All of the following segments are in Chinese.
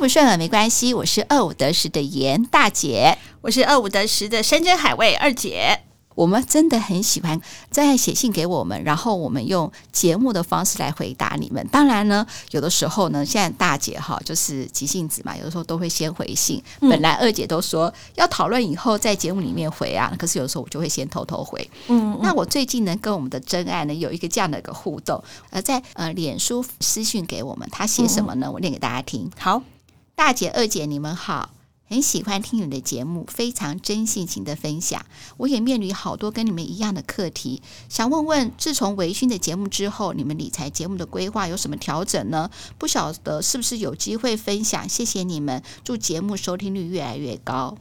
不顺耳没关系，我是二五得十的严大姐，我是二五得十的山珍海味二姐。我们真的很喜欢在写信给我们，然后我们用节目的方式来回答你们。当然呢，有的时候呢，现在大姐哈就是急性子嘛，有的时候都会先回信。本来二姐都说要讨论以后在节目里面回啊，可是有的时候我就会先偷偷回。嗯，那我最近呢跟我们的真爱呢有一个这样的一个互动，呃，在呃脸书私信给我们，他写什么呢？我念给大家听。好，大姐二姐你们好。很喜欢听你的节目，非常真性情的分享。我也面临好多跟你们一样的课题，想问问，自从维新的节目之后，你们理财节目的规划有什么调整呢？不晓得是不是有机会分享？谢谢你们，祝节目收听率越来越高。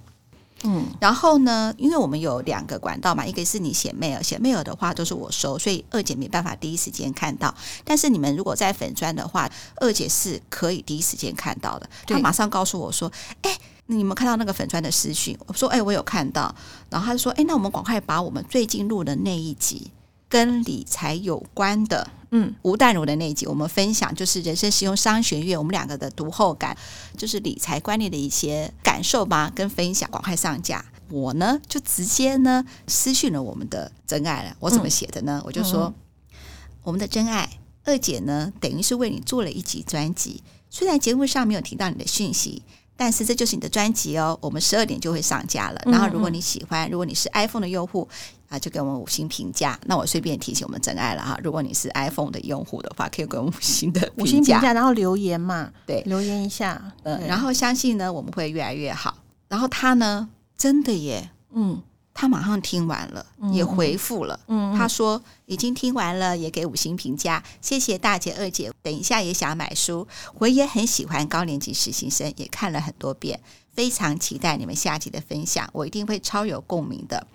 嗯，然后呢，因为我们有两个管道嘛，一个是你写 mail，写 mail 的话都是我收，所以二姐没办法第一时间看到。但是你们如果在粉砖的话，二姐是可以第一时间看到的。她马上告诉我说：“哎。”你们看到那个粉砖的私讯，我说：“哎，我有看到。”然后他就说：“哎，那我们赶快把我们最近录的那一集跟理财有关的，嗯，吴淡如的那一集，我们分享就是人生实用商学院我们两个的读后感，就是理财观念的一些感受吧，跟分享，赶快上架。我呢就直接呢私讯了我们的真爱了。我怎么写的呢？嗯、我就说、嗯、我们的真爱二姐呢，等于是为你做了一集专辑，虽然节目上没有提到你的讯息。”但是这就是你的专辑哦，我们十二点就会上架了。然后如果你喜欢，如果你是 iPhone 的用户啊，就给我们五星评价。那我顺便提醒我们真爱了哈，如果你是 iPhone 的用户的话，可以给我们五星的五星评价，然后留言嘛，对，留言一下，嗯，然后相信呢，我们会越来越好。然后他呢，真的耶，嗯。他马上听完了，也回复了。嗯，他说已经听完了，也给五星评价，谢谢大姐二姐。等一下也想买书，我也很喜欢高年级实习生，也看了很多遍，非常期待你们下集的分享，我一定会超有共鸣的。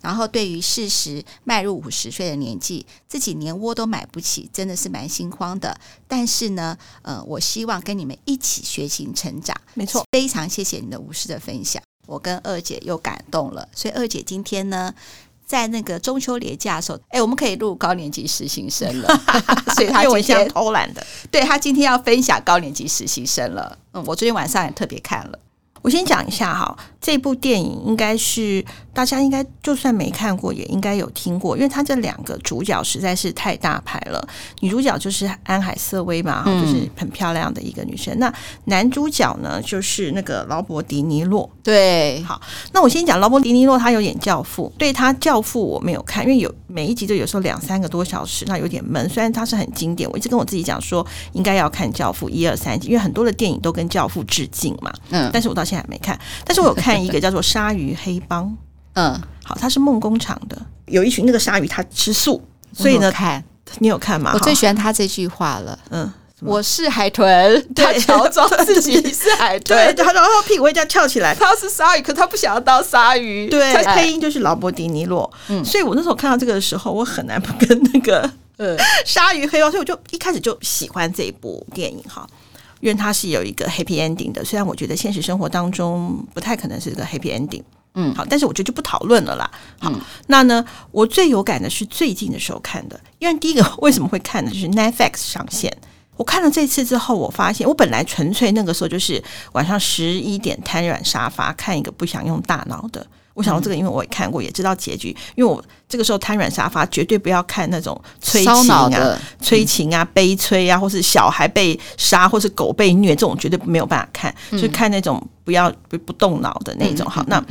然后对于事实迈入五十岁的年纪，自己连窝都买不起，真的是蛮心慌的。但是呢，呃，我希望跟你们一起学习成长。没错，非常谢谢你的无私的分享。我跟二姐又感动了，所以二姐今天呢，在那个中秋连假的时候，哎，我们可以录高年级实习生了，所以她今天偷懒的，对，她今天要分享高年级实习生了。嗯，我昨天晚上也特别看了，我先讲一下哈，这部电影应该是。大家应该就算没看过，也应该有听过，因为它这两个主角实在是太大牌了。女主角就是安海瑟薇嘛，嗯、就是很漂亮的一个女生。那男主角呢，就是那个劳勃迪尼洛。对，好，那我先讲劳勃迪尼洛，他有演《教父》，对他《教父》我没有看，因为有每一集都有时候两三个多小时，那有点闷。虽然他是很经典，我一直跟我自己讲说应该要看《教父》一二三集，因为很多的电影都跟《教父》致敬嘛。嗯，但是我到现在还没看，但是我有看一个叫做《鲨鱼黑帮》。嗯，好，他是梦工厂的，有一群那个鲨鱼，他吃素，所以呢，看。你有看吗？我最喜欢他这句话了，嗯，我是海豚，他乔装自己是海豚，对，他然后屁股会这样翘起来，他是鲨鱼，可他不想要当鲨鱼，对，他配音就是劳勃迪尼洛，嗯，所以我那时候看到这个的时候，我很难不跟那个呃鲨鱼黑帮，所以我就一开始就喜欢这一部电影哈，因为它是有一个 happy ending 的，虽然我觉得现实生活当中不太可能是一个 happy ending。嗯，好，但是我觉得就不讨论了啦。好，嗯、那呢，我最有感的是最近的时候看的，因为第一个为什么会看呢？就是 Netflix 上线，我看了这次之后，我发现我本来纯粹那个时候就是晚上十一点瘫软沙发看一个不想用大脑的。我想到这个，因为我也看过，也知道结局。因为我这个时候瘫软沙发，绝对不要看那种催情啊、催情啊、悲催啊，或是小孩被杀，或是狗被虐，这种绝对没有办法看。就看那种不要不不动脑的那种。好，那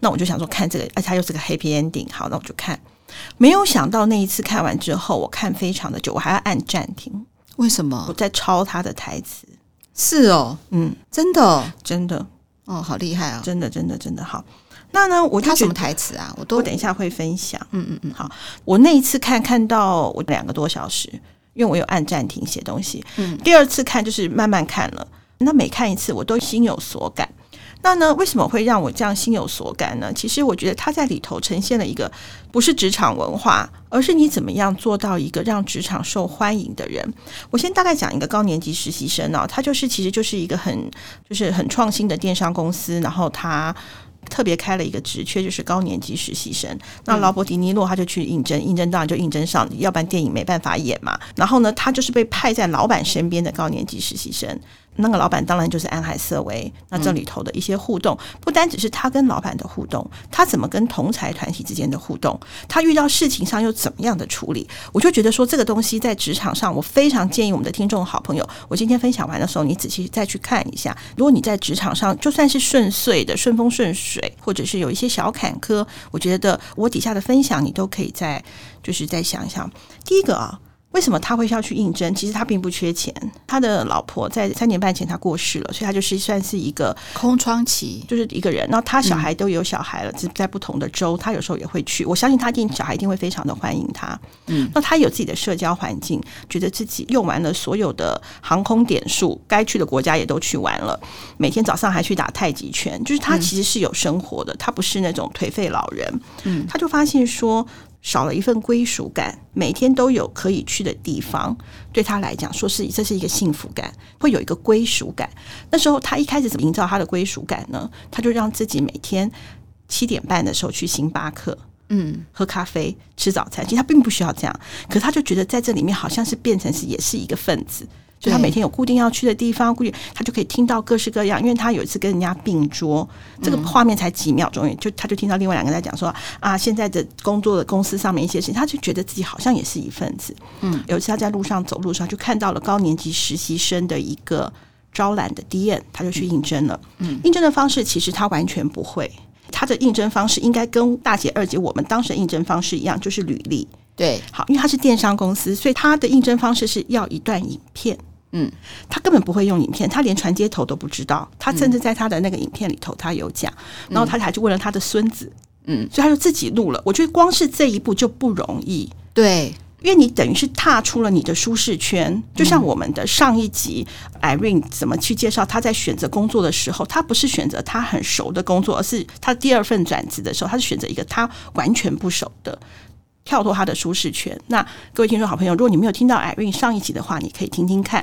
那我就想说看这个，而且它又是个 happy ending。好，那我就看。没有想到那一次看完之后，我看非常的久，我还要按暂停。为什么？我在抄他的台词。是哦，嗯，真的，真的，哦，好厉害啊！真的，真的，真的好。那呢？我他什么台词啊？我都我等一下会分享。嗯嗯嗯，好。我那一次看看到我两个多小时，因为我有按暂停写东西。嗯，第二次看就是慢慢看了。那每看一次，我都心有所感。那呢？为什么会让我这样心有所感呢？其实我觉得他在里头呈现了一个不是职场文化，而是你怎么样做到一个让职场受欢迎的人。我先大概讲一个高年级实习生啊，他就是其实就是一个很就是很创新的电商公司，然后他。特别开了一个职缺，就是高年级实习生。那劳勃迪尼洛他就去应征，应征当然就应征上，要不然电影没办法演嘛。然后呢，他就是被派在老板身边的高年级实习生。那个老板当然就是安海瑟薇。那这里头的一些互动，不单只是他跟老板的互动，他怎么跟同侪团体之间的互动，他遇到事情上又怎么样的处理，我就觉得说这个东西在职场上，我非常建议我们的听众好朋友，我今天分享完的时候，你仔细再去看一下。如果你在职场上就算是顺遂的、顺风顺水，或者是有一些小坎坷，我觉得我底下的分享你都可以再就是再想一想。第一个啊。为什么他会要去应征？其实他并不缺钱，他的老婆在三年半前他过世了，所以他就是算是一个空窗期，就是一个人。然后他小孩都有小孩了，只在不同的州，他有时候也会去。我相信他一定小孩一定会非常的欢迎他。嗯，那他有自己的社交环境，觉得自己用完了所有的航空点数，该去的国家也都去完了。每天早上还去打太极拳，就是他其实是有生活的，他不是那种颓废老人。嗯，他就发现说。少了一份归属感，每天都有可以去的地方，对他来讲，说是这是一个幸福感，会有一个归属感。那时候他一开始怎么营造他的归属感呢？他就让自己每天七点半的时候去星巴克，嗯，喝咖啡、吃早餐。其实他并不需要这样，可是他就觉得在这里面好像是变成是也是一个分子。就他每天有固定要去的地方，估计他就可以听到各式各样。因为他有一次跟人家并桌，这个画面才几秒钟，就他就听到另外两个人在讲说啊，现在的工作的公司上面一些事情，他就觉得自己好像也是一份子。嗯，有一次他在路上走路上就看到了高年级实习生的一个招揽的 DM，他就去应征了。嗯，应征的方式其实他完全不会，他的应征方式应该跟大姐二姐我们当时的应征方式一样，就是履历。对，好，因为他是电商公司，所以他的应征方式是要一段影片。嗯，他根本不会用影片，他连传接头都不知道。他甚至在他的那个影片里头，他有讲，然后他还去问了他的孙子，嗯，所以他就自己录了。我觉得光是这一步就不容易，对，因为你等于是踏出了你的舒适圈。就像我们的上一集 Irene 怎么去介绍他在选择工作的时候，他不是选择他很熟的工作，而是他第二份转职的时候，他是选择一个他完全不熟的。跳脱他的舒适圈。那各位听众好朋友，如果你没有听到 Irene 上一集的话，你可以听听看。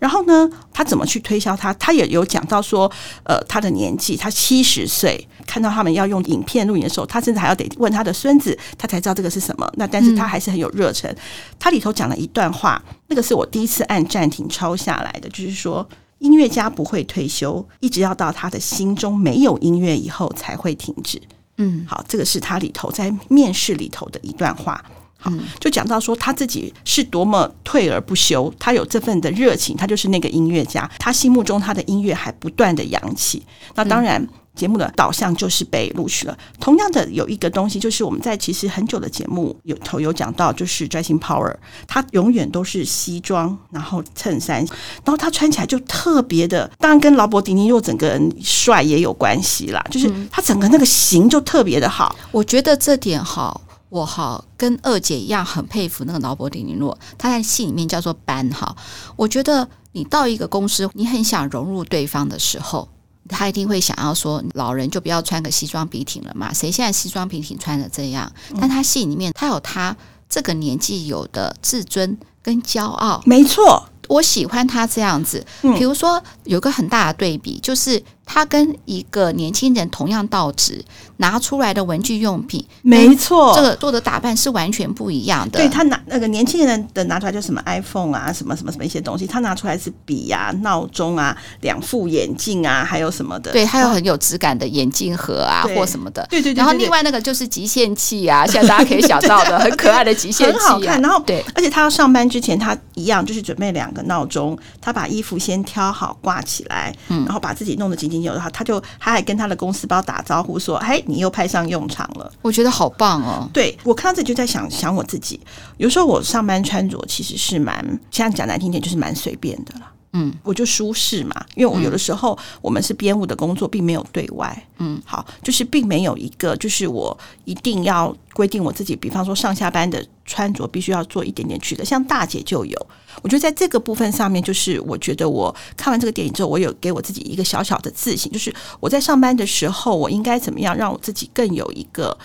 然后呢，他怎么去推销他？他也有讲到说，呃，他的年纪，他七十岁，看到他们要用影片录影的时候，他甚至还要得问他的孙子，他才知道这个是什么。那但是他还是很有热忱。他里头讲了一段话，那个是我第一次按暂停抄下来的，就是说，音乐家不会退休，一直要到他的心中没有音乐以后才会停止。嗯，好，这个是他里头在面试里头的一段话。好，就讲到说他自己是多么退而不休，他有这份的热情，他就是那个音乐家，他心目中他的音乐还不断的扬起。那当然。嗯节目的导向就是被录取了。同样的，有一个东西，就是我们在其实很久的节目有头有讲到，就是 Dressing Power，他永远都是西装，然后衬衫，然后他穿起来就特别的，当然跟劳勃迪尼洛整个人帅也有关系啦。就是他整个那个型就特别的好，我觉得这点好，我好跟二姐一样很佩服那个劳勃迪尼洛，他在戏里面叫做班哈。我觉得你到一个公司，你很想融入对方的时候。他一定会想要说，老人就不要穿个西装笔挺了嘛？谁现在西装笔挺穿的这样？但他戏里面，他有他这个年纪有的自尊跟骄傲。没错，我喜欢他这样子。比如说，有个很大的对比，就是他跟一个年轻人同样到职。拿出来的文具用品，没错，这个做的打扮是完全不一样的。对，他拿那个年轻人的拿出来就什么 iPhone 啊，什么什么什么一些东西，他拿出来是笔啊、闹钟啊、两副眼镜啊，还有什么的。对，还有很有质感的眼镜盒啊，或什么的。对对对，对。然后另外那个就是极限器啊，现在大家可以想到的很可爱的极限器，很好看。然后对，而且他要上班之前，他一样就是准备两个闹钟，他把衣服先挑好挂起来，嗯，然后把自己弄得井井有条，他就他还跟他的公司包打招呼说：“嘿。”你又派上用场了，我觉得好棒哦！对，我看到这就在想想我自己，有时候我上班穿着其实是蛮，现在讲难听点就是蛮随便的了。嗯，我就舒适嘛，因为我有的时候我们是编务的工作，并没有对外。嗯，好，就是并没有一个，就是我一定要规定我自己，比方说上下班的穿着必须要做一点点区隔。像大姐就有，我觉得在这个部分上面，就是我觉得我看完这个电影之后，我有给我自己一个小小的自信，就是我在上班的时候，我应该怎么样让我自己更有一个。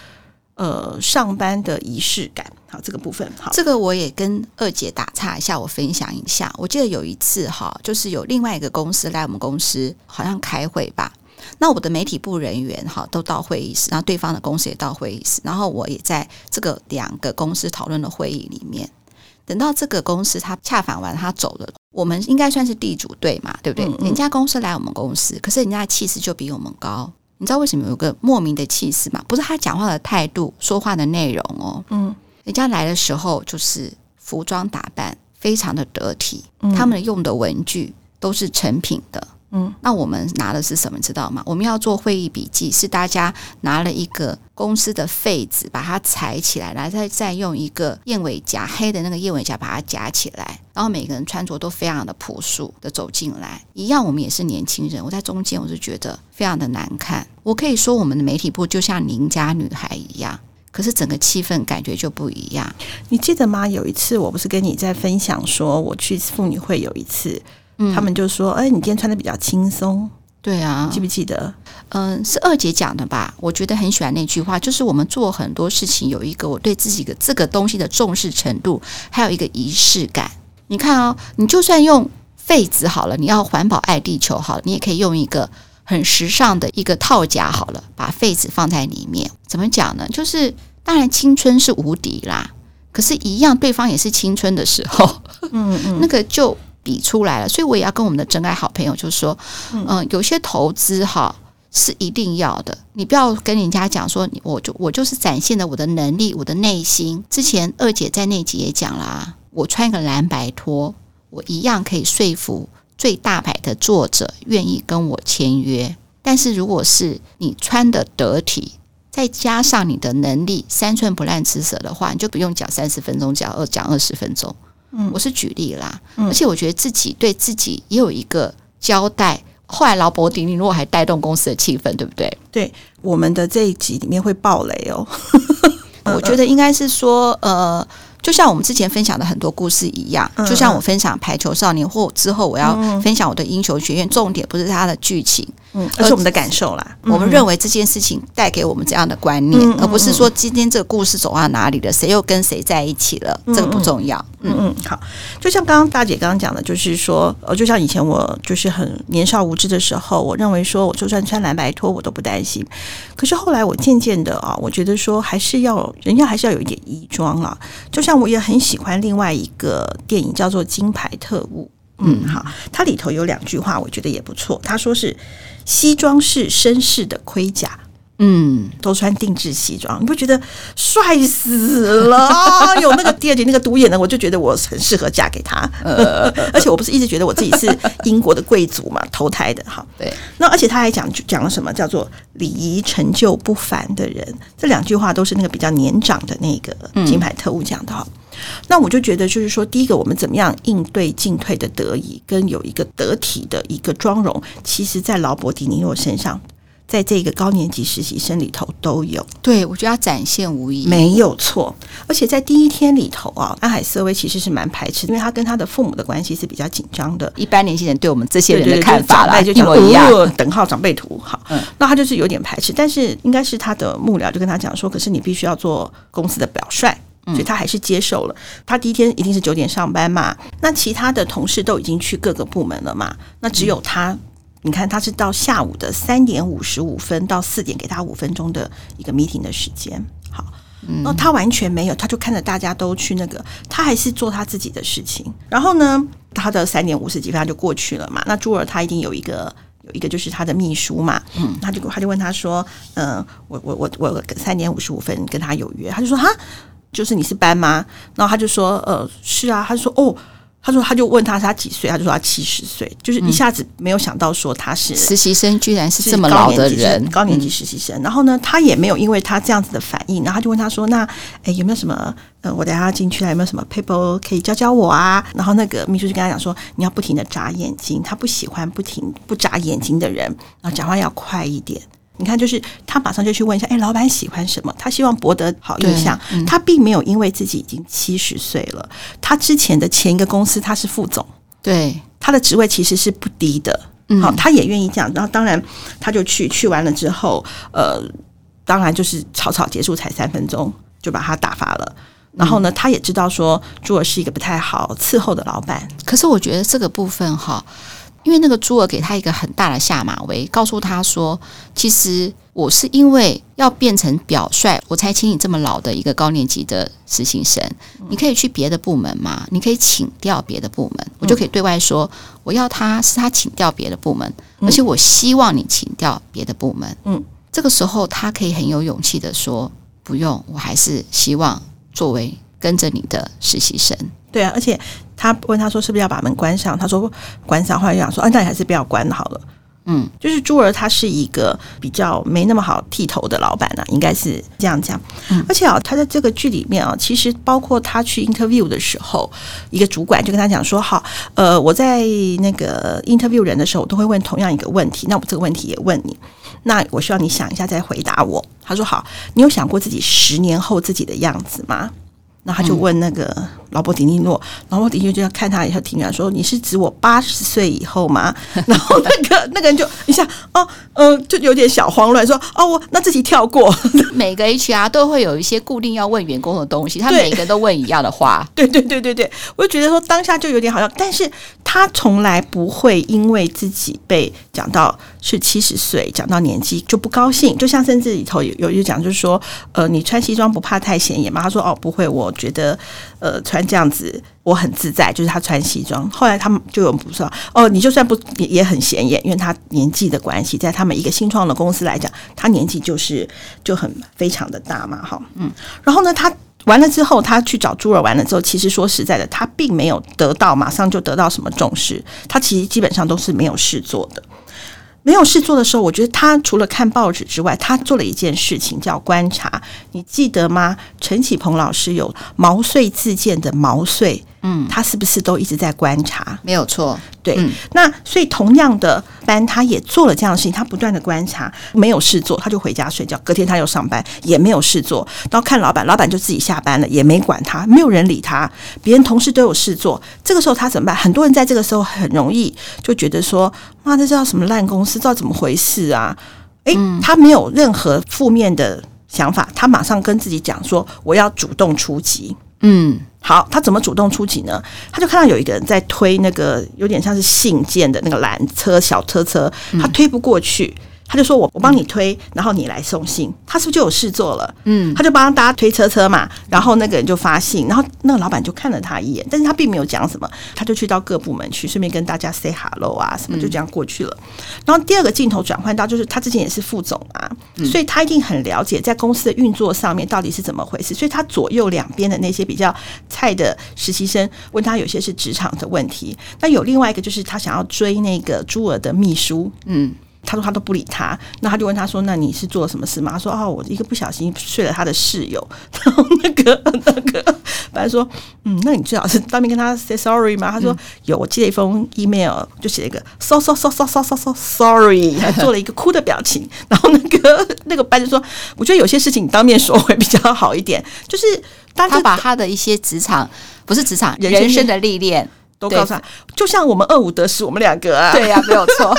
呃，上班的仪式感，好，这个部分好，这个我也跟二姐打岔一下，我分享一下。我记得有一次哈，就是有另外一个公司来我们公司，好像开会吧。那我的媒体部人员哈都到会议室，然后对方的公司也到会议室，然后我也在这个两个公司讨论的会议里面。等到这个公司他洽访完，他走了，我们应该算是地主队嘛，对不对？嗯嗯，人家公司来我们公司，可是人家的气势就比我们高。你知道为什么有个莫名的气势吗？不是他讲话的态度、说话的内容哦。嗯，人家来的时候就是服装打扮非常的得体，嗯、他们用的文具都是成品的。嗯，那我们拿的是什么？知道吗？我们要做会议笔记，是大家拿了一个公司的废纸，把它裁起来，然后再再用一个燕尾夹黑的那个燕尾夹把它夹起来，然后每个人穿着都非常的朴素的走进来，一样，我们也是年轻人。我在中间，我就觉得非常的难看。我可以说，我们的媒体部就像邻家女孩一样，可是整个气氛感觉就不一样。你记得吗？有一次，我不是跟你在分享说，我去妇女会有一次。他们就说：“哎，你今天穿的比较轻松。”对啊，记不记得？嗯，是二姐讲的吧？我觉得很喜欢那句话，就是我们做很多事情有一个我对自己的这个东西的重视程度，还有一个仪式感。你看哦，你就算用废纸好了，你要环保爱地球好了，你也可以用一个很时尚的一个套夹好了，把废纸放在里面。怎么讲呢？就是当然青春是无敌啦，可是，一样对方也是青春的时候，嗯嗯，那个就。比出来了，所以我也要跟我们的真爱好朋友就说，嗯、呃，有些投资哈是一定要的，你不要跟人家讲说，我就我就是展现了我的能力，我的内心。之前二姐在那集也讲了啊，我穿个蓝白拖，我一样可以说服最大牌的作者愿意跟我签约。但是如果是你穿的得体，再加上你的能力，三寸不烂之舌的话，你就不用讲三十分钟，讲二讲二十分钟。嗯，我是举例啦，嗯、而且我觉得自己对自己也有一个交代。后来劳勃迪尼洛还带动公司的气氛，对不对？对，我们的这一集里面会爆雷哦。我觉得应该是说，呃。就像我们之前分享的很多故事一样，就像我分享《排球少年》或之后我要分享我的《英雄学院》，重点不是它的剧情，嗯，而是我们的感受啦。我们认为这件事情带给我们这样的观念，而不是说今天这个故事走到哪里了，谁又跟谁在一起了，这个不重要。嗯嗯，好，就像刚刚大姐刚刚讲的，就是说，呃，就像以前我就是很年少无知的时候，我认为说，我就算穿蓝白拖我都不担心。可是后来我渐渐的啊，我觉得说还是要人家还是要有一点衣装啊，就像。我也很喜欢另外一个电影，叫做《金牌特务》。嗯，好，它里头有两句话，我觉得也不错。他说是：“西装是绅士的盔甲。”嗯，都穿定制西装，你不觉得帅死了？有那个第二集那个独眼的，我就觉得我很适合嫁给他。呃，而且我不是一直觉得我自己是英国的贵族嘛，投胎的哈。对，那而且他还讲讲了什么叫做礼仪成就不凡的人，这两句话都是那个比较年长的那个金牌特务讲的哈。嗯、那我就觉得就是说，第一个我们怎么样应对进退的得宜，跟有一个得体的一个妆容，其实在劳勃迪尼诺身上。在这个高年级实习生里头都有，对，我觉得要展现无疑，没有错。而且在第一天里头啊，安海瑟薇其实是蛮排斥，因为他跟他的父母的关系是比较紧张的。一般年轻人对我们这些人的看法啦，就一模一样，等号长辈图。好，嗯，那他就是有点排斥，但是应该是他的幕僚就跟他讲说，可是你必须要做公司的表率，所以他还是接受了。他第一天一定是九点上班嘛，那其他的同事都已经去各个部门了嘛，那只有他。你看，他是到下午的三点五十五分到四点，给他五分钟的一个 meeting 的时间。好，那他完全没有，他就看着大家都去那个，他还是做他自己的事情。然后呢，他的三点五十几分他就过去了嘛。那朱尔他一定有一个有一个就是他的秘书嘛，嗯，他就他就问他说，嗯、呃，我我我我三点五十五分跟他有约，他就说哈，就是你是班吗？然后他就说，呃，是啊，他就说哦。他说，他就问他他几岁，他就说他七十岁，就是一下子没有想到说他是实习生，居然是这么老的人，高年级实习生。然后呢，他也没有因为他这样子的反应，然后他就问他说：“那诶有没有什么？呃，我等下进去了，有没有什么 paper 可以教教我啊？”然后那个秘书就跟他讲说：“你要不停的眨眼睛，他不喜欢不停不眨眼睛的人，然后讲话要快一点。”你看，就是他马上就去问一下，哎，老板喜欢什么？他希望博得好印象。嗯、他并没有因为自己已经七十岁了，他之前的前一个公司他是副总，对，他的职位其实是不低的。好、嗯，他也愿意这样。然后当然，他就去去完了之后，呃，当然就是草草结束，才三分钟就把他打发了。然后呢，嗯、他也知道说朱尔是一个不太好伺候的老板。可是我觉得这个部分哈。因为那个朱儿给他一个很大的下马威，告诉他说，其实我是因为要变成表率，我才请你这么老的一个高年级的实习生。你可以去别的部门吗？你可以请调别的部门，我就可以对外说，我要他是他请调别的部门，而且我希望你请调别的部门。嗯，这个时候他可以很有勇气的说，不用，我还是希望作为跟着你的实习生。对啊，而且。他问他说：“是不是要把门关上？”他说：“关上。”后来就想说：“啊，那你还是不要关好了。”嗯，就是朱儿他是一个比较没那么好剃头的老板呢、啊，应该是这样讲。嗯、而且啊，他在这个剧里面啊，其实包括他去 interview 的时候，一个主管就跟他讲说：“好，呃，我在那个 interview 人的时候，我都会问同样一个问题。那我这个问题也问你，那我需要你想一下再回答我。”他说：“好，你有想过自己十年后自己的样子吗？”那他就问那个。嗯劳勃迪尼诺，然后我的确就要看他一下，停下来说：“你是指我八十岁以后吗？” 然后那个 那个人就一下哦，嗯、呃，就有点小慌乱，说：“哦，我那自己跳过。”每个 HR 都会有一些固定要问员工的东西，他每个都问一样的话。对对对对对，我就觉得说当下就有点好像，但是他从来不会因为自己被讲到是七十岁，讲到年纪就不高兴。就像甚至里头有有一讲，就是说：“呃，你穿西装不怕太显眼吗？”他说：“哦，不会，我觉得呃穿。”这样子我很自在，就是他穿西装。后来他们就有不说哦，你就算不也很显眼，因为他年纪的关系，在他们一个新创的公司来讲，他年纪就是就很非常的大嘛，哈，嗯。然后呢，他完了之后，他去找朱尔完了之后，其实说实在的，他并没有得到马上就得到什么重视，他其实基本上都是没有事做的。没有事做的时候，我觉得他除了看报纸之外，他做了一件事情叫观察。你记得吗？陈启鹏老师有毛遂自荐的毛遂。嗯，他是不是都一直在观察？没有错，对。嗯、那所以同样的班，他也做了这样的事情，他不断的观察，没有事做，他就回家睡觉。隔天他又上班，也没有事做，然后看老板，老板就自己下班了，也没管他，没有人理他。别人同事都有事做，这个时候他怎么办？很多人在这个时候很容易就觉得说：“妈，这叫什么烂公司？知道怎么回事啊？”诶、嗯，他没有任何负面的想法，他马上跟自己讲说：“我要主动出击。”嗯。好，他怎么主动出击呢？他就看到有一个人在推那个有点像是信件的那个缆车小车车，他推不过去。他就说我：“我我帮你推，然后你来送信。”他是不是就有事做了？嗯，他就帮大家推车车嘛。然后那个人就发信，然后那个老板就看了他一眼，但是他并没有讲什么，他就去到各部门去，顺便跟大家 say hello 啊什么，就这样过去了。然后第二个镜头转换到，就是他之前也是副总啊，所以他一定很了解在公司的运作上面到底是怎么回事。所以他左右两边的那些比较菜的实习生问他有些是职场的问题，那有另外一个就是他想要追那个朱儿的秘书，嗯。他说他都不理他，那他就问他说：“那你是做了什么事吗？”他说：“哦，我一个不小心睡了他的室友。”然后那个那个，反正说：“嗯，那你最好是当面跟他 say sorry 吗？”他说：“有，我寄了一封 email，就写了一个 so so so so so so so sorry，还做了一个哭的表情。”然后那个那个班就说：“我觉得有些事情你当面说会比较好一点。”就是当他把他的一些职场不是职场人生的历练都告诉他，就像我们二五得十，我们两个啊，对呀、啊，没有错。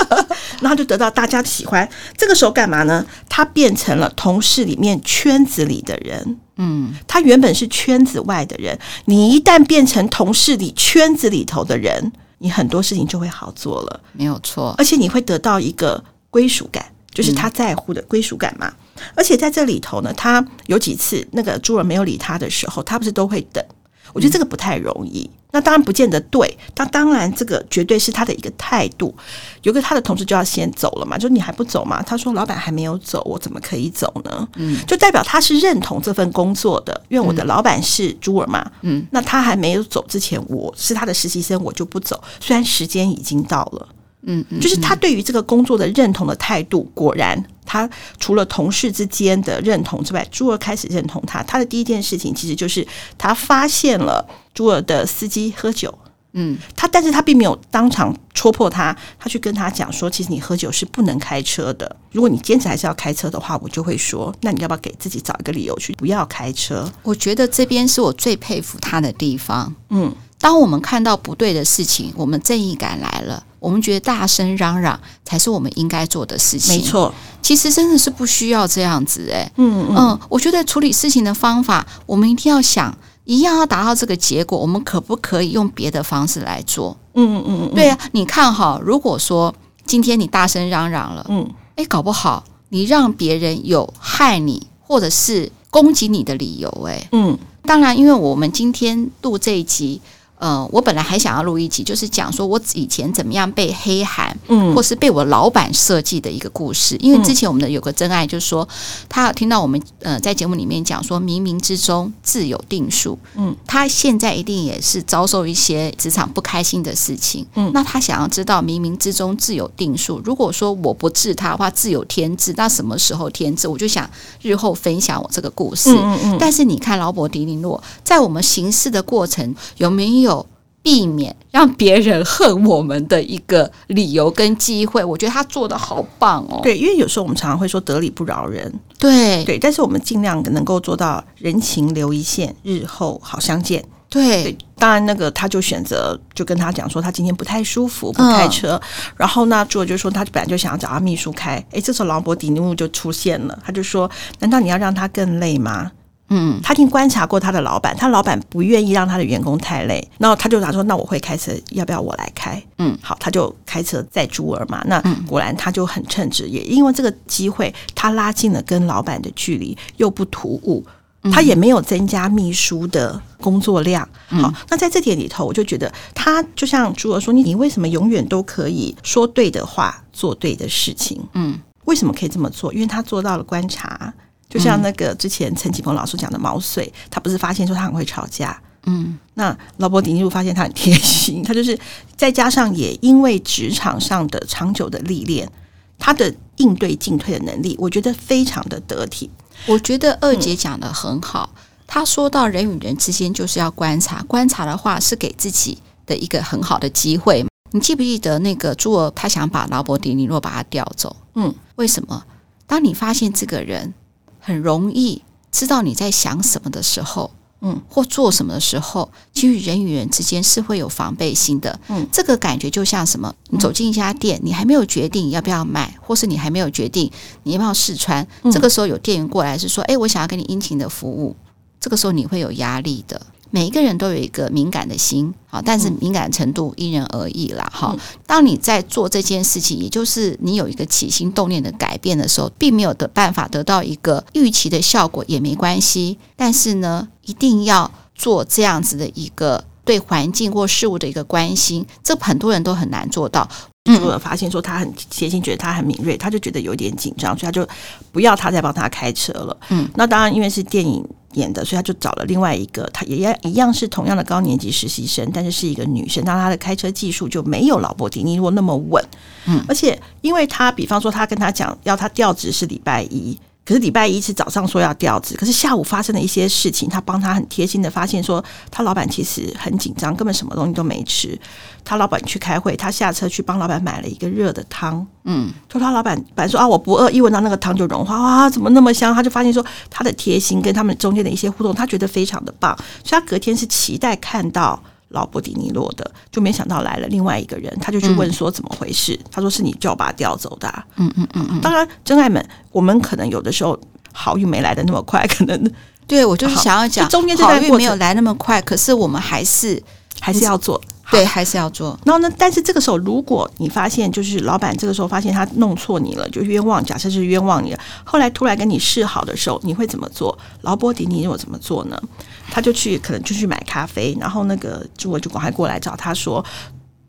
然后就得到大家的喜欢。这个时候干嘛呢？他变成了同事里面圈子里的人。嗯，他原本是圈子外的人。你一旦变成同事里圈子里头的人，你很多事情就会好做了。没有错，而且你会得到一个归属感，就是他在乎的归属感嘛。嗯、而且在这里头呢，他有几次那个朱儿没有理他的时候，他不是都会等。我觉得这个不太容易。嗯那当然不见得对，那当然这个绝对是他的一个态度。有个他的同事就要先走了嘛，就你还不走嘛？他说老板还没有走，我怎么可以走呢？嗯，就代表他是认同这份工作的，因为我的老板是朱尔嘛。嗯，那他还没有走之前，我是他的实习生，我就不走。虽然时间已经到了。嗯，就是他对于这个工作的认同的态度，果然，他除了同事之间的认同之外，朱儿开始认同他。他的第一件事情，其实就是他发现了朱儿的司机喝酒。嗯，他但是他并没有当场戳破他，他去跟他讲说，其实你喝酒是不能开车的。如果你坚持还是要开车的话，我就会说，那你要不要给自己找一个理由去不要开车？我觉得这边是我最佩服他的地方。嗯。当我们看到不对的事情，我们正义感来了，我们觉得大声嚷嚷才是我们应该做的事情。没错，其实真的是不需要这样子诶。嗯嗯，嗯，我觉得处理事情的方法，我们一定要想，一样要达到这个结果，我们可不可以用别的方式来做？嗯嗯嗯，对啊，你看哈，如果说今天你大声嚷嚷了，嗯，哎，搞不好你让别人有害你或者是攻击你的理由，哎，嗯，当然，因为我们今天录这一集。呃，我本来还想要录一集，就是讲说我以前怎么样被黑函，嗯，或是被我老板设计的一个故事。因为之前我们的有个真爱，就是说他有听到我们呃在节目里面讲说冥冥之中自有定数，嗯，他现在一定也是遭受一些职场不开心的事情，嗯，那他想要知道冥冥之中自有定数。如果说我不治他的话，自有天治，那什么时候天治？我就想日后分享我这个故事。嗯嗯。但是你看劳勃迪尼诺在我们行事的过程有没有？避免让别人恨我们的一个理由跟机会，我觉得他做的好棒哦。对，因为有时候我们常常会说得理不饶人，对对，但是我们尽量能够做到人情留一线，日后好相见。对，对，当然那个他就选择就跟他讲说他今天不太舒服，不开车。嗯、然后呢，朱尔就说他本来就想要找他秘书开，诶，这时候劳勃迪尼姆就出现了，他就说：难道你要让他更累吗？嗯，他已经观察过他的老板，他老板不愿意让他的员工太累，然后他就打说：“那我会开车，要不要我来开？”嗯，好，他就开车载朱儿嘛。那果然他就很称职，也因为这个机会，他拉近了跟老板的距离，又不突兀，他也没有增加秘书的工作量。好，那在这点里头，我就觉得他就像朱儿说：“你你为什么永远都可以说对的话，做对的事情？”嗯，为什么可以这么做？因为他做到了观察。就像那个之前陈启鹏老师讲的毛遂，他不是发现说他很会吵架，嗯，那劳勃迪尼洛发现他很贴心，他就是再加上也因为职场上的长久的历练，他的应对进退的能力，我觉得非常的得体。我觉得二姐讲的很好，她说到人与人之间就是要观察，观察的话是给自己的一个很好的机会。你记不记得那个朱尔他想把劳勃迪尼洛把他调走？嗯，为什么？当你发现这个人。很容易知道你在想什么的时候，嗯，或做什么的时候，其实人与人之间是会有防备心的，嗯，这个感觉就像什么？你走进一家店，你还没有决定要不要买，或是你还没有决定你要不要试穿，这个时候有店员过来是说，哎，我想要给你殷勤的服务，这个时候你会有压力的。每一个人都有一个敏感的心，好，但是敏感程度因人而异啦。哈。当你在做这件事情，也就是你有一个起心动念的改变的时候，并没有的办法得到一个预期的效果也没关系。但是呢，一定要做这样子的一个对环境或事物的一个关心，这很多人都很难做到。嗯，我发现说他很贴心，觉得他很敏锐，他就觉得有点紧张，所以他就不要他再帮他开车了。嗯，那当然，因为是电影。演的，所以他就找了另外一个，他也一样是同样的高年级实习生，但是是一个女生，但她的开车技术就没有老伯迪尼洛那么稳，嗯，而且因为他，比方说他跟他讲要他调职是礼拜一。可是礼拜一是早上说要调职，可是下午发生了一些事情，他帮他很贴心的发现说，他老板其实很紧张，根本什么东西都没吃。他老板去开会，他下车去帮老板买了一个热的汤，嗯，说他老板本来说啊我不饿，一闻到那个汤就融化，哇，怎么那么香？他就发现说他的贴心跟他们中间的一些互动，他觉得非常的棒，所以他隔天是期待看到。劳勃迪尼洛的，就没想到来了另外一个人，他就去问说怎么回事？嗯、他说是你叫我把他调走的、啊。嗯嗯嗯嗯。当然，真爱们，我们可能有的时候好运没来的那么快，可能 对我就是想要讲中间这段运没有来那么快，可是我们还是还是要做，对，还是要做。然后呢，但是这个时候，如果你发现就是老板这个时候发现他弄错你了，就冤枉，假设是冤枉你了，后来突然跟你示好的时候，你会怎么做？劳勃迪尼洛怎么做呢？他就去，可能就去买咖啡，然后那个朱尔就赶快过来找他说，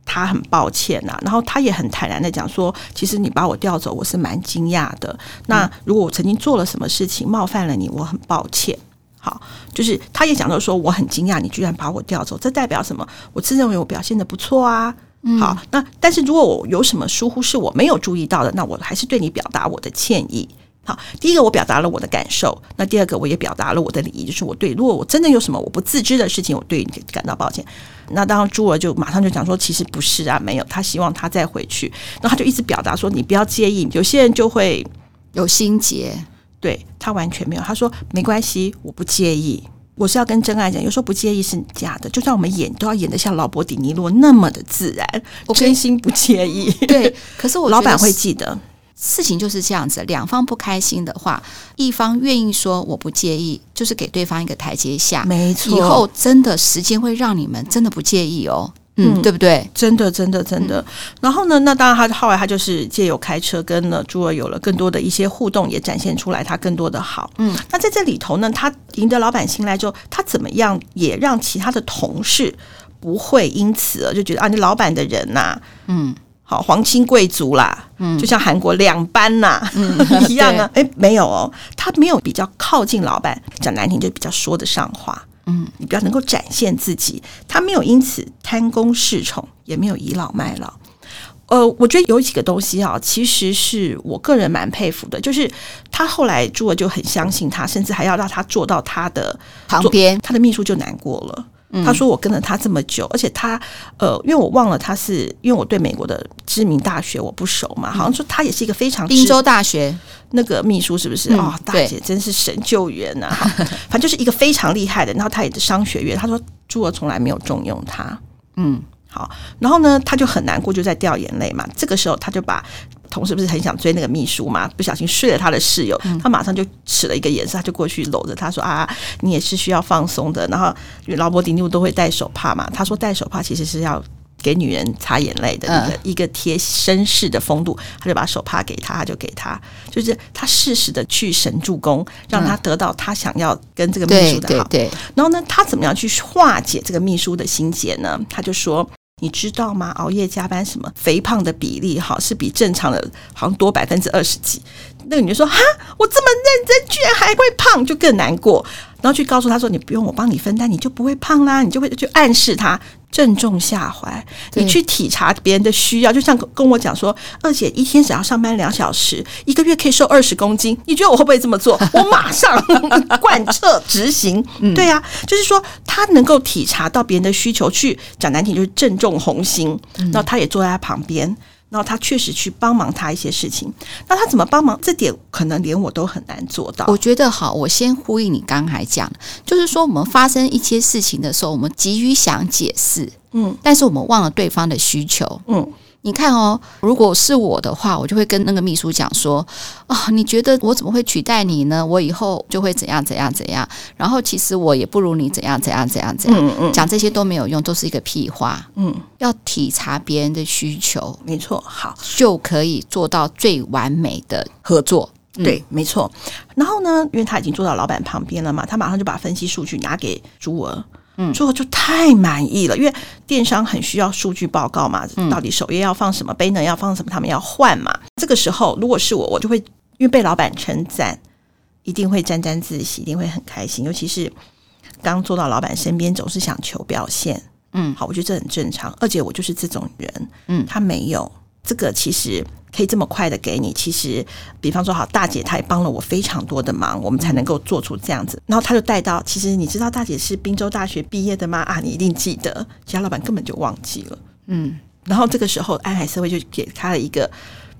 他很抱歉呐、啊，然后他也很坦然的讲说，其实你把我调走，我是蛮惊讶的。那如果我曾经做了什么事情冒犯了你，我很抱歉。好，就是他也讲到说，我很惊讶，你居然把我调走，这代表什么？我自认为我表现的不错啊。好，那但是如果我有什么疏忽是我没有注意到的，那我还是对你表达我的歉意。好，第一个我表达了我的感受，那第二个我也表达了我的礼仪，就是我对，如果我真的有什么我不自知的事情，我对你感到抱歉。那当然朱尔就马上就讲说，其实不是啊，没有，他希望他再回去，那他就一直表达说，你不要介意，有些人就会有心结，对，他完全没有，他说没关系，我不介意，我是要跟真爱讲，有时候不介意是假的，就算我们演都要演得像劳勃迪尼洛那么的自然，我真心不介意，对，可是我老板会记得。事情就是这样子，两方不开心的话，一方愿意说我不介意，就是给对方一个台阶下。没错，以后真的时间会让你们真的不介意哦。嗯，对不对？真的，真的，真的。嗯、然后呢，那当然，他后来他就是借由开车跟呢朱儿有了更多的一些互动，也展现出来他更多的好。嗯，那在这里头呢，他赢得老板青睐之后，他怎么样也让其他的同事不会因此而就觉得啊，你老板的人呐、啊，嗯，好皇亲贵族啦，嗯，就像韩国两班呐、啊嗯、一样啊。哎，没有哦，他没有比较靠近老板，讲难听就比较说得上话。嗯，你比较能够展现自己，他没有因此贪功恃宠，也没有倚老卖老。呃，我觉得有几个东西啊，其实是我个人蛮佩服的，就是他后来朱儿就很相信他，甚至还要让他坐到他的旁边，他的秘书就难过了。他说：“我跟了他这么久，而且他呃，因为我忘了他是因为我对美国的知名大学我不熟嘛，好像说他也是一个非常宾州大学那个秘书是不是？哦，大姐真是神救援呐！反正就是一个非常厉害的。然后他也是商学院，他说朱儿从来没有重用他。嗯，好，然后呢，他就很难过，就在掉眼泪嘛。这个时候，他就把。”同事不是很想追那个秘书嘛？不小心睡了他的室友，他马上就使了一个眼色，他就过去搂着他说：“啊，你也是需要放松的。”然后劳勃迪尼都会戴手帕嘛，他说戴手帕其实是要给女人擦眼泪的一个一个贴绅士的风度，他就把手帕给他，他就给他，就是他适时的去神助攻，让他得到他想要跟这个秘书的好。对，然后呢，他怎么样去化解这个秘书的心结呢？他就说。你知道吗？熬夜加班什么肥胖的比例哈，是比正常的好像多百分之二十几。那个女的说：“哈，我这么认真，居然还会胖，就更难过。”然后去告诉她说：“你不用我帮你分担，你就不会胖啦。”你就会去暗示她。正中下怀，你去体察别人的需要，就像跟我讲说，二姐一天只要上班两小时，一个月可以瘦二十公斤，你觉得我会不会这么做？我马上贯彻执行。对呀、啊，就是说他能够体察到别人的需求，去讲难听就是正中红心，然后他也坐在他旁边。然后他确实去帮忙他一些事情，那他怎么帮忙？这点可能连我都很难做到。我觉得好，我先呼应你刚才讲，就是说我们发生一些事情的时候，我们急于想解释，嗯，但是我们忘了对方的需求，嗯。你看哦，如果是我的话，我就会跟那个秘书讲说：“啊、哦，你觉得我怎么会取代你呢？我以后就会怎样怎样怎样。然后其实我也不如你怎样怎样怎样怎样。嗯嗯，讲这些都没有用，都是一个屁话。嗯，要体察别人的需求，没错，好，就可以做到最完美的合作。嗯、对，没错。然后呢，因为他已经坐到老板旁边了嘛，他马上就把分析数据拿给朱儿。嗯，最后就太满意了，因为电商很需要数据报告嘛，到底首页要放什么，banner 要放什么，他们要换嘛。这个时候，如果是我，我就会因为被老板称赞，一定会沾沾自喜，一定会很开心。尤其是刚坐到老板身边，总是想求表现。嗯，好，我觉得这很正常。二姐，我就是这种人。嗯，他没有这个，其实。可以这么快的给你，其实，比方说，好，大姐她也帮了我非常多的忙，我们才能够做出这样子。然后他就带到，其实你知道大姐是滨州大学毕业的吗？啊，你一定记得，其他老板根本就忘记了。嗯，然后这个时候，安海社会就给他了一个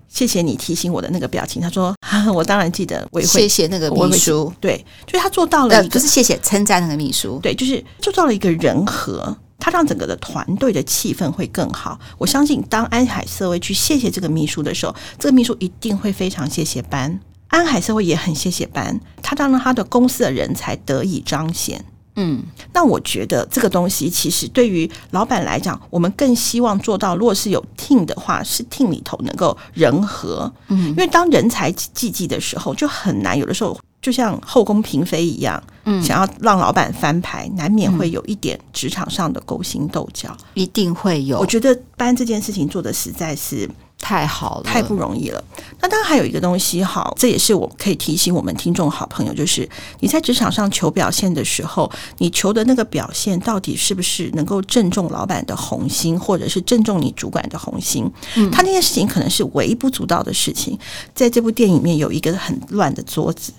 谢谢你提醒我的那个表情。他说：“ 我当然记得，我也会谢谢那个秘书。”对，就是他做到了一个，不是谢谢称赞那个秘书，对，就是做到了一个人和。他让整个的团队的气氛会更好。我相信，当安海瑟薇去谢谢这个秘书的时候，这个秘书一定会非常谢谢班。安海瑟薇也很谢谢班，他让他的公司的人才得以彰显。嗯，那我觉得这个东西其实对于老板来讲，我们更希望做到，如果是有 team 的话，是 team 里头能够人和。嗯，因为当人才济济的时候，就很难。有的时候。就像后宫嫔妃一样，嗯，想要让老板翻牌，难免会有一点职场上的勾心斗角，一定会有。我觉得班这件事情做的实在是太好了，太不容易了。那当然还有一个东西，哈，这也是我可以提醒我们听众好朋友，就是你在职场上求表现的时候，你求的那个表现到底是不是能够正中老板的红心，或者是正中你主管的红心？嗯，他那件事情可能是微不足道的事情。在这部电影里面有一个很乱的桌子。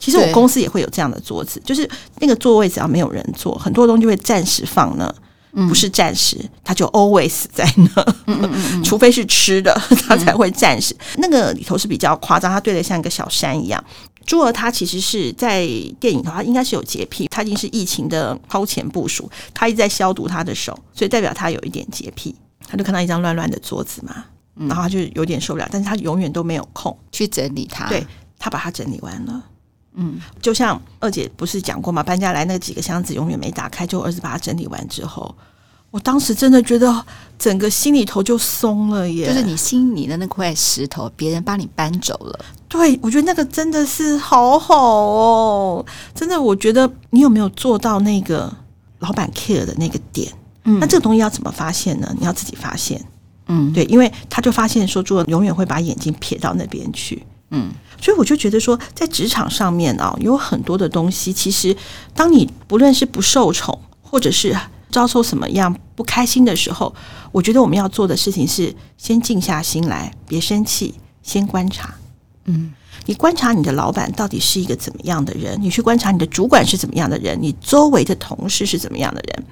其实我公司也会有这样的桌子，就是那个座位只要没有人坐，很多东西就会暂时放那，不是暂时，它就 always 在那，除非是吃的，它才会暂时。那个里头是比较夸张，它堆得像一个小山一样。朱儿他其实是在电影的话，应该是有洁癖，他已经是疫情的超前部署，他一直在消毒他的手，所以代表他有一点洁癖。他就看到一张乱乱的桌子嘛，然后他就有点受不了，但是他永远都没有空去整理它，对，他把它整理完了。嗯，就像二姐不是讲过吗？搬家来那几个箱子永远没打开，就儿子把它整理完之后，我当时真的觉得整个心里头就松了耶，就是你心里的那块石头，别人帮你搬走了。对，我觉得那个真的是好好哦，真的，我觉得你有没有做到那个老板 care 的那个点？嗯，那这个东西要怎么发现呢？你要自己发现。嗯，对，因为他就发现说，朱永远会把眼睛撇到那边去。嗯，所以我就觉得说，在职场上面啊，有很多的东西，其实当你不论是不受宠，或者是遭受什么样不开心的时候，我觉得我们要做的事情是先静下心来，别生气，先观察。嗯，你观察你的老板到底是一个怎么样的人，你去观察你的主管是怎么样的人，你周围的同事是怎么样的人。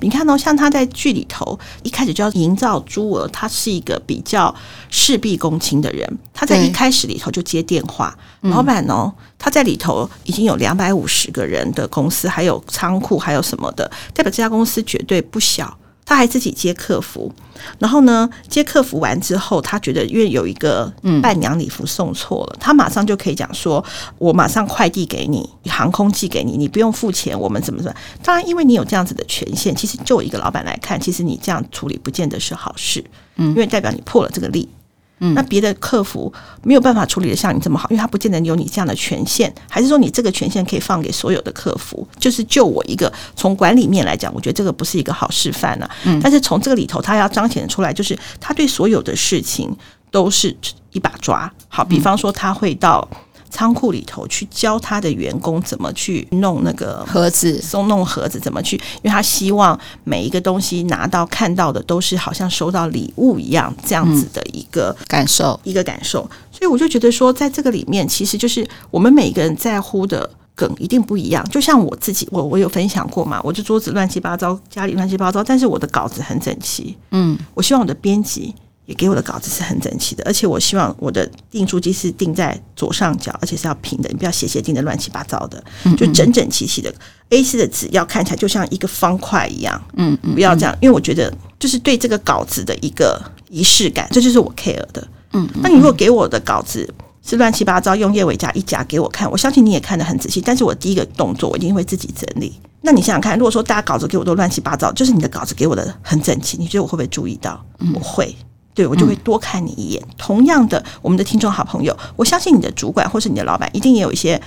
你看到、哦、像他在剧里头一开始就要营造朱儿，他是一个比较事必躬亲的人。他在一开始里头就接电话，老板哦，他在里头已经有两百五十个人的公司，还有仓库，还有什么的，代表这家公司绝对不小。他还自己接客服，然后呢，接客服完之后，他觉得因为有一个伴娘礼服送错了，嗯、他马上就可以讲说：“我马上快递给你，航空寄给你，你不用付钱，我们怎么怎么。”当然，因为你有这样子的权限，其实就一个老板来看，其实你这样处理不见得是好事，嗯，因为代表你破了这个例。那别的客服没有办法处理得像你这么好，因为他不见得有你这样的权限，还是说你这个权限可以放给所有的客服？就是就我一个从管理面来讲，我觉得这个不是一个好示范呢。嗯，但是从这个里头，他要彰显出来，就是他对所有的事情都是一把抓。好，比方说他会到。仓库里头去教他的员工怎么去弄那个盒子，松弄盒子怎么去，因为他希望每一个东西拿到看到的都是好像收到礼物一样，这样子的一个感受，一个感受。所以我就觉得说，在这个里面，其实就是我们每个人在乎的梗一定不一样。就像我自己，我我有分享过嘛，我这桌子乱七八糟，家里乱七八糟，但是我的稿子很整齐。嗯，我希望我的编辑。也给我的稿子是很整齐的，而且我希望我的订书机是定在左上角，而且是要平的，你不要斜斜定的乱七八糟的，就整整齐齐的。A 四的纸要看起来就像一个方块一样，嗯嗯，不要这样，因为我觉得就是对这个稿子的一个仪式感，这就是我 care 的。嗯，那你如果给我的稿子是乱七八糟，用叶尾夹一夹给我看，我相信你也看得很仔细，但是我第一个动作我一定会自己整理。那你想想看，如果说大家稿子给我都乱七八糟，就是你的稿子给我的很整齐，你觉得我会不会注意到？我会。对，我就会多看你一眼。嗯、同样的，我们的听众好朋友，我相信你的主管或是你的老板一定也有一些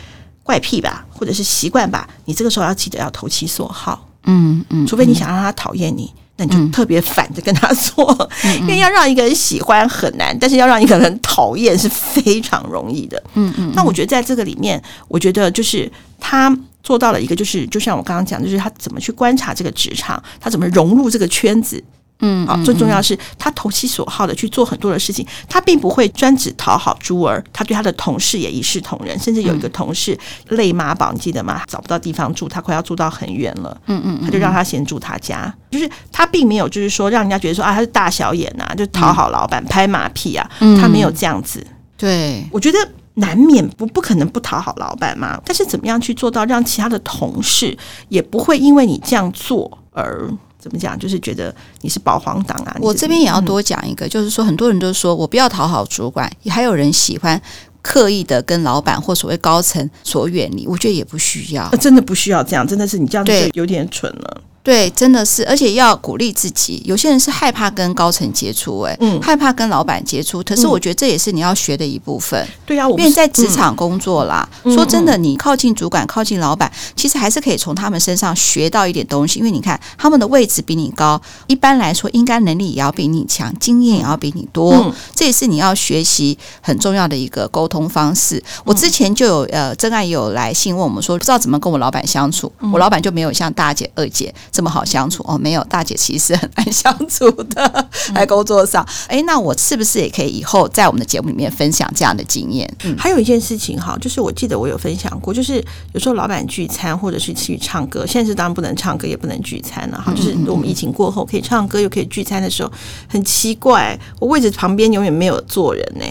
怪癖吧，或者是习惯吧。你这个时候要记得要投其所好，嗯嗯，除非你想让他讨厌你，那你就特别反着跟他说，嗯、因为要让一个人喜欢很难，但是要让一个人讨厌是非常容易的。嗯嗯。那我觉得在这个里面，我觉得就是他做到了一个，就是就像我刚刚讲，就是他怎么去观察这个职场，他怎么融入这个圈子。嗯，好，最重要是他投其所好的去做很多的事情，他并不会专只讨好朱儿，他对他的同事也一视同仁，甚至有一个同事累妈宝，你记得吗？找不到地方住，他快要住到很远了，嗯嗯，他就让他先住他家，就是他并没有就是说让人家觉得说啊他是大小眼呐、啊，就讨好老板拍马屁啊，他没有这样子。对，我觉得难免不不可能不讨好老板嘛，但是怎么样去做到让其他的同事也不会因为你这样做而。怎么讲？就是觉得你是保皇党啊！我这边也要多讲一个，嗯、就是说很多人都说我不要讨好主管，也还有人喜欢刻意的跟老板或所谓高层所远离。我觉得也不需要，真的不需要这样，真的是你这样子有点蠢了。对，真的是，而且要鼓励自己。有些人是害怕跟高层接触，哎，嗯，害怕跟老板接触。可是我觉得这也是你要学的一部分。对啊，因为在职场工作啦，嗯、说真的，你靠近主管、靠近老板，其实还是可以从他们身上学到一点东西。因为你看，他们的位置比你高，一般来说，应该能力也要比你强，经验也要比你多。嗯、这也是你要学习很重要的一个沟通方式。我之前就有呃，真爱有来信问我们说，不知道怎么跟我老板相处。我老板就没有像大姐、二姐。这么好相处哦？没有，大姐其实很难相处的，在工作上。哎，那我是不是也可以以后在我们的节目里面分享这样的经验？嗯，还有一件事情哈，就是我记得我有分享过，就是有时候老板聚餐或者是去唱歌，现在是当然不能唱歌，也不能聚餐了哈。就是我们疫情过后可以唱歌又可以聚餐的时候，很奇怪，我位置旁边永远没有坐人呢，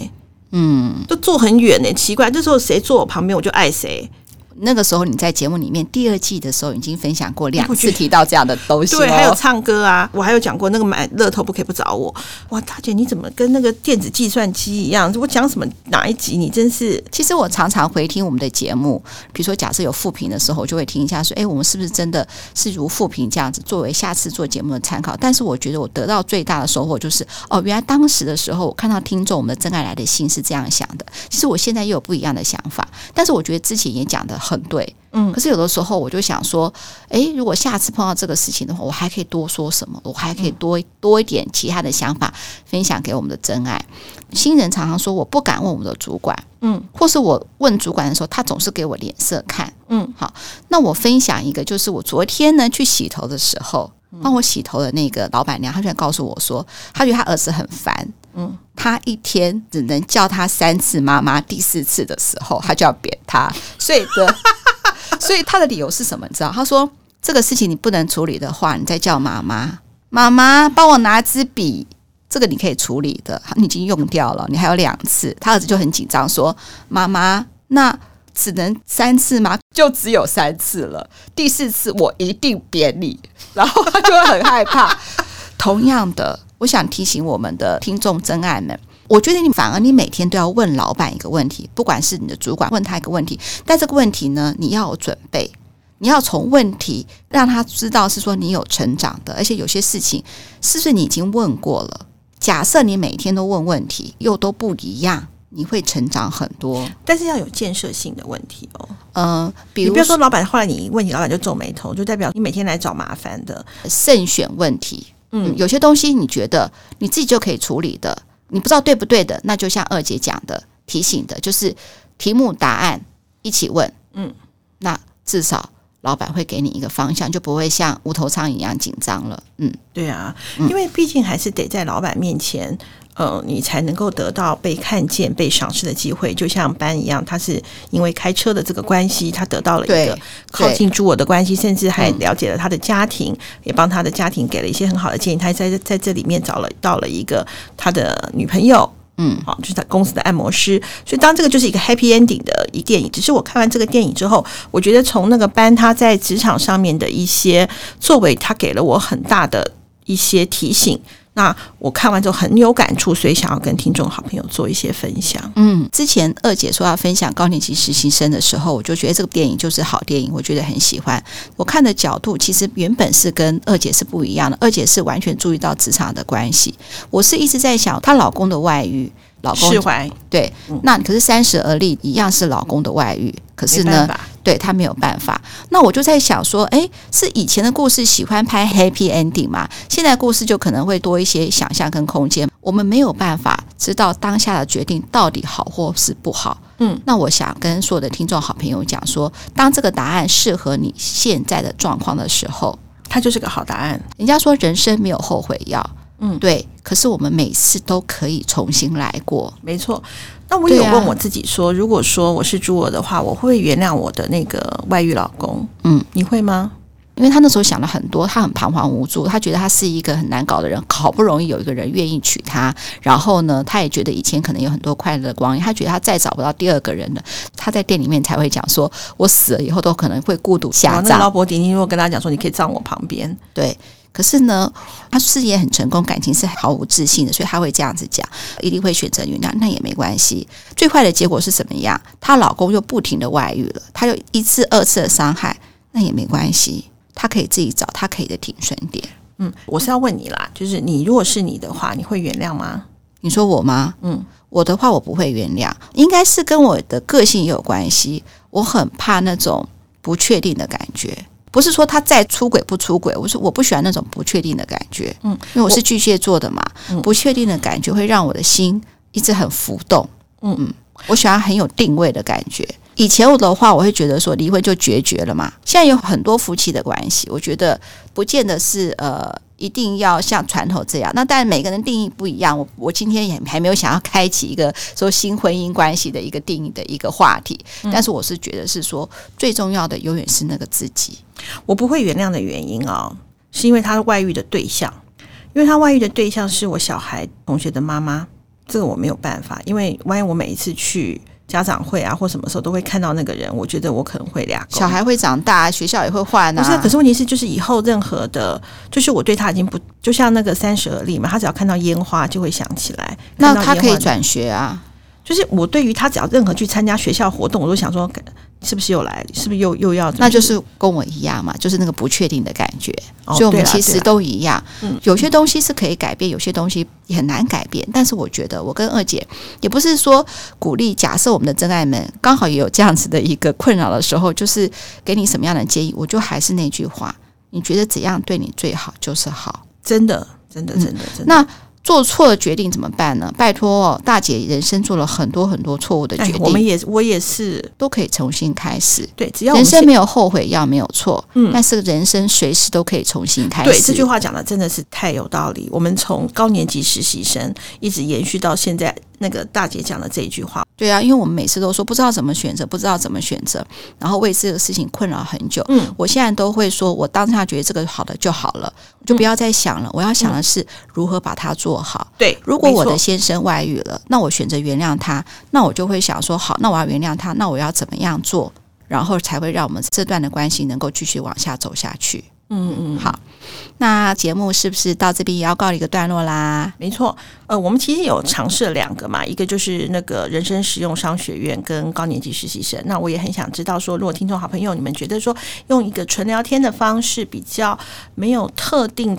嗯，都坐很远呢，奇怪，这时候谁坐我旁边我就爱谁。那个时候你在节目里面第二季的时候已经分享过两次提到这样的东西，对，还有唱歌啊，我还有讲过那个买乐透不可以不找我。哇，大姐你怎么跟那个电子计算机一样？我讲什么哪一集你真是？其实我常常回听我们的节目，比如说假设有复评的时候，我就会听一下说，哎，我们是不是真的是如复评这样子，作为下次做节目的参考。但是我觉得我得到最大的收获就是，哦，原来当时的时候我看到听众我们的真爱来的信是这样想的。其实我现在又有不一样的想法，但是我觉得之前也讲得很对。嗯，可是有的时候我就想说，诶，如果下次碰到这个事情的话，我还可以多说什么？我还可以多多一点其他的想法分享给我们的真爱。新人常常说我不敢问我们的主管，嗯，或是我问主管的时候，他总是给我脸色看，嗯，好，那我分享一个，就是我昨天呢去洗头的时候，帮我洗头的那个老板娘，她居然告诉我说，她觉得她儿子很烦，嗯，她一天只能叫他三次妈妈，第四次的时候，她就要扁他，所以的。所以他的理由是什么？你知道？他说这个事情你不能处理的话，你再叫妈妈，妈妈帮我拿支笔，这个你可以处理的，你已经用掉了，你还有两次。他儿子就很紧张，说：“妈妈，那只能三次吗？就只有三次了，第四次我一定扁你。”然后他就会很害怕。同样的，我想提醒我们的听众真爱们。我觉得你反而你每天都要问老板一个问题，不管是你的主管问他一个问题，但这个问题呢，你要有准备，你要从问题让他知道是说你有成长的，而且有些事情是不是你已经问过了？假设你每天都问问题，又都不一样，你会成长很多，但是要有建设性的问题哦。嗯，比如比如说老板后来你一问你，老板就皱眉头，就代表你每天来找麻烦的，慎选问题。嗯，有些东西你觉得你自己就可以处理的。你不知道对不对的，那就像二姐讲的提醒的，就是题目答案一起问，嗯，那至少老板会给你一个方向，就不会像无头苍蝇一样紧张了。嗯，对啊，因为毕竟还是得在老板面前。呃，你才能够得到被看见、被赏识的机会。就像班一样，他是因为开车的这个关系，他得到了一个靠近诸我的关系，甚至还了解了他的家庭，嗯、也帮他的家庭给了一些很好的建议。他在在这里面找了到了一个他的女朋友，嗯，好，就是他公司的按摩师。所以，当这个就是一个 happy ending 的一电影。只是我看完这个电影之后，我觉得从那个班他在职场上面的一些作为，他给了我很大的一些提醒。那我看完之后很有感触，所以想要跟听众好朋友做一些分享。嗯，之前二姐说要分享高年级实习生的时候，我就觉得这个电影就是好电影，我觉得很喜欢。我看的角度其实原本是跟二姐是不一样的，二姐是完全注意到职场的关系，我是一直在想她老公的外遇。老公释怀，对，那可是三十而立一样是老公的外遇，可是呢，对他没有办法。那我就在想说，哎，是以前的故事喜欢拍 happy ending 吗？现在故事就可能会多一些想象跟空间。我们没有办法知道当下的决定到底好或是不好。嗯，那我想跟所有的听众好朋友讲说，当这个答案适合你现在的状况的时候，它就是个好答案。人家说人生没有后悔药。嗯，对。可是我们每次都可以重新来过，没错。那我有问我自己说，啊、如果说我是猪儿的话，我会不会原谅我的那个外遇老公？嗯，你会吗？因为他那时候想了很多，他很彷徨无助，他觉得他是一个很难搞的人，好不容易有一个人愿意娶她，然后呢，他也觉得以前可能有很多快乐的光阴，他觉得他再找不到第二个人了，他在店里面才会讲说，我死了以后都可能会孤独下葬。那劳勃迪尼洛跟他讲说，你可以葬我旁边，对。可是呢，他事业很成功，感情是毫无自信的，所以他会这样子讲，一定会选择原谅，那也没关系。最坏的结果是什么样？她老公又不停的外遇了，她又一次二次的伤害，那也没关系，她可以自己找她可以的停损点。嗯，我是要问你啦，就是你如果是你的话，你会原谅吗？你说我吗？嗯，我的话我不会原谅，应该是跟我的个性也有关系，我很怕那种不确定的感觉。不是说他再出轨不出轨，我说我不喜欢那种不确定的感觉，嗯，因为我是巨蟹座的嘛，嗯，不确定的感觉会让我的心一直很浮动，嗯嗯，我喜欢很有定位的感觉。以前我的话，我会觉得说离婚就决绝了嘛，现在有很多夫妻的关系，我觉得不见得是呃。一定要像传统这样，那但是每个人定义不一样。我我今天也还没有想要开启一个说新婚姻关系的一个定义的一个话题，嗯、但是我是觉得是说最重要的永远是那个自己。我不会原谅的原因啊、哦，是因为他外遇的对象，因为他外遇的对象是我小孩同学的妈妈，这个我没有办法，因为万一我每一次去家长会啊，或什么时候都会看到那个人，我觉得我可能会俩。小孩会长大，学校也会换啊。不是，可是问题是，就是以后任何的，就是我对他已经不，就像那个三十而立嘛，他只要看到烟花就会想起来。那他可以转学啊。就是我对于他只要任何去参加学校活动，我都想说。是不是又来？是不是又又要？那就是跟我一样嘛，就是那个不确定的感觉。哦、所以，我们其实都一样。嗯，有些东西是可以改变，有些东西也很难改变。但是，我觉得我跟二姐也不是说鼓励。假设我们的真爱们刚好也有这样子的一个困扰的时候，就是给你什么样的建议，我就还是那句话：你觉得怎样对你最好就是好。真的，真的，真的，真的。那。做错了决定怎么办呢？拜托哦，大姐人生做了很多很多错误的决定，我们也我也是都可以重新开始。对，只要人生没有后悔药没有错，嗯，但是人生随时都可以重新开始。对，这句话讲的真的是太有道理。我们从高年级实习生一直延续到现在。那个大姐讲的这一句话，对啊，因为我们每次都说不知道怎么选择，不知道怎么选择，然后为这个事情困扰很久。嗯，我现在都会说，我当下觉得这个好的就好了，就不要再想了。我要想的是如何把它做好。对，如果我的先生外遇了，那我选择原谅他，那我就会想说，好，那我要原谅他，那我要怎么样做，然后才会让我们这段的关系能够继续往下走下去。嗯嗯，好，那节目是不是到这边也要告一个段落啦？没错，呃，我们其实有尝试了两个嘛，一个就是那个人生实用商学院跟高年级实习生。那我也很想知道说，如果听众好朋友你们觉得说用一个纯聊天的方式比较没有特定。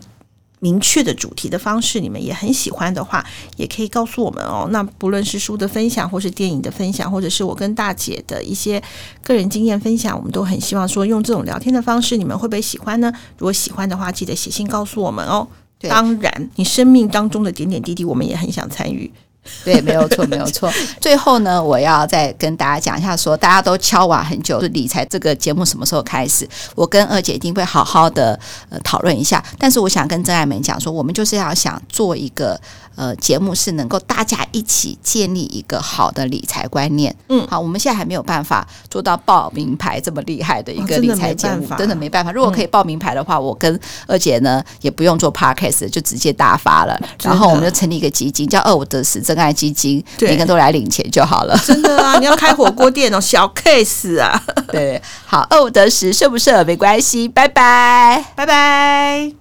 明确的主题的方式，你们也很喜欢的话，也可以告诉我们哦。那不论是书的分享，或是电影的分享，或者是我跟大姐的一些个人经验分享，我们都很希望说用这种聊天的方式，你们会不会喜欢呢？如果喜欢的话，记得写信告诉我们哦。当然，你生命当中的点点滴滴，我们也很想参与。对，没有错，没有错。最后呢，我要再跟大家讲一下说，说大家都敲瓦很久，就理财这个节目什么时候开始？我跟二姐一定会好好的呃讨论一下。但是我想跟真爱们讲说，我们就是要想做一个。呃，节目是能够大家一起建立一个好的理财观念。嗯，好，我们现在还没有办法做到报名牌这么厉害的一个理财节目，哦，真的，真的没办法。如果可以报名牌的话，嗯、我跟二姐呢也不用做 podcast，就直接大发了。然后我们就成立一个基金，叫“二五得十真爱基金”，每个人都来领钱就好了。真的啊，你要开火锅店哦，小 case 啊。对，好，二五得十，设不设没关系，拜拜，拜拜。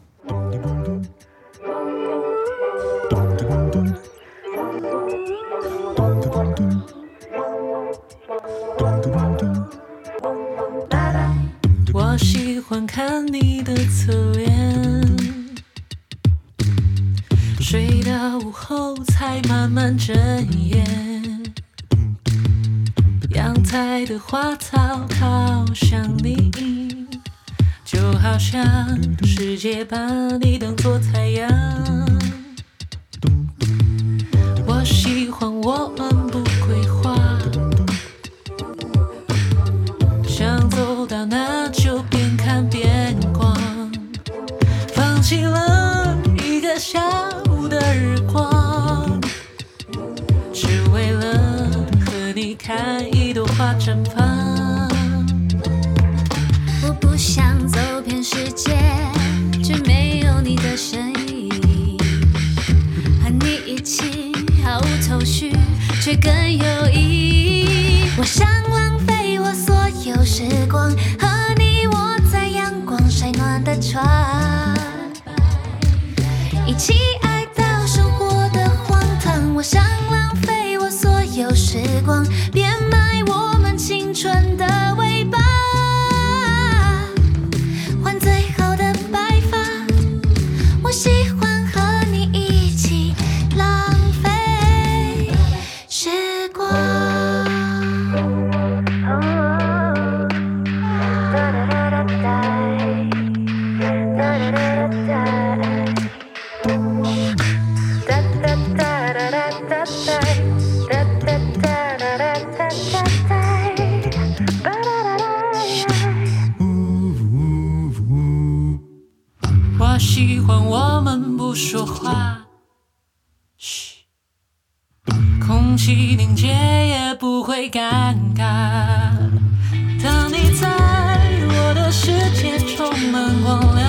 欢看你的侧脸，睡到午后才慢慢睁眼。阳台的花草好像你，就好像世界把你当作太阳。我喜欢我们不气凝结也不会尴尬。当你在我的世界充满光亮，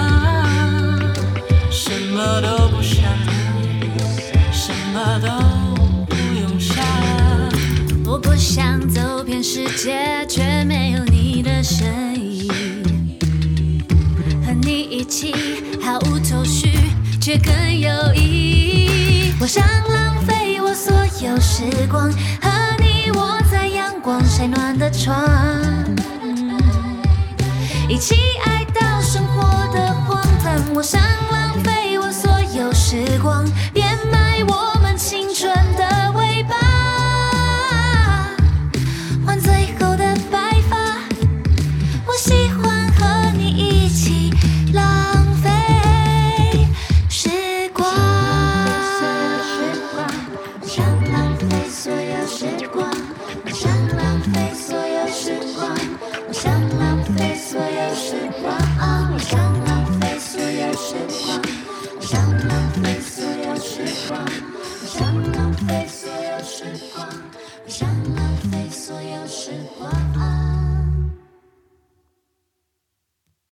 什么都不想，什么都不用想。我不。想走遍世界，却没有你的身影。和你一起毫无头绪，却更有意义。我想浪费所有时光，和你窝在阳光晒暖的床，一起爱到生活的荒唐。我想浪费我所有时光，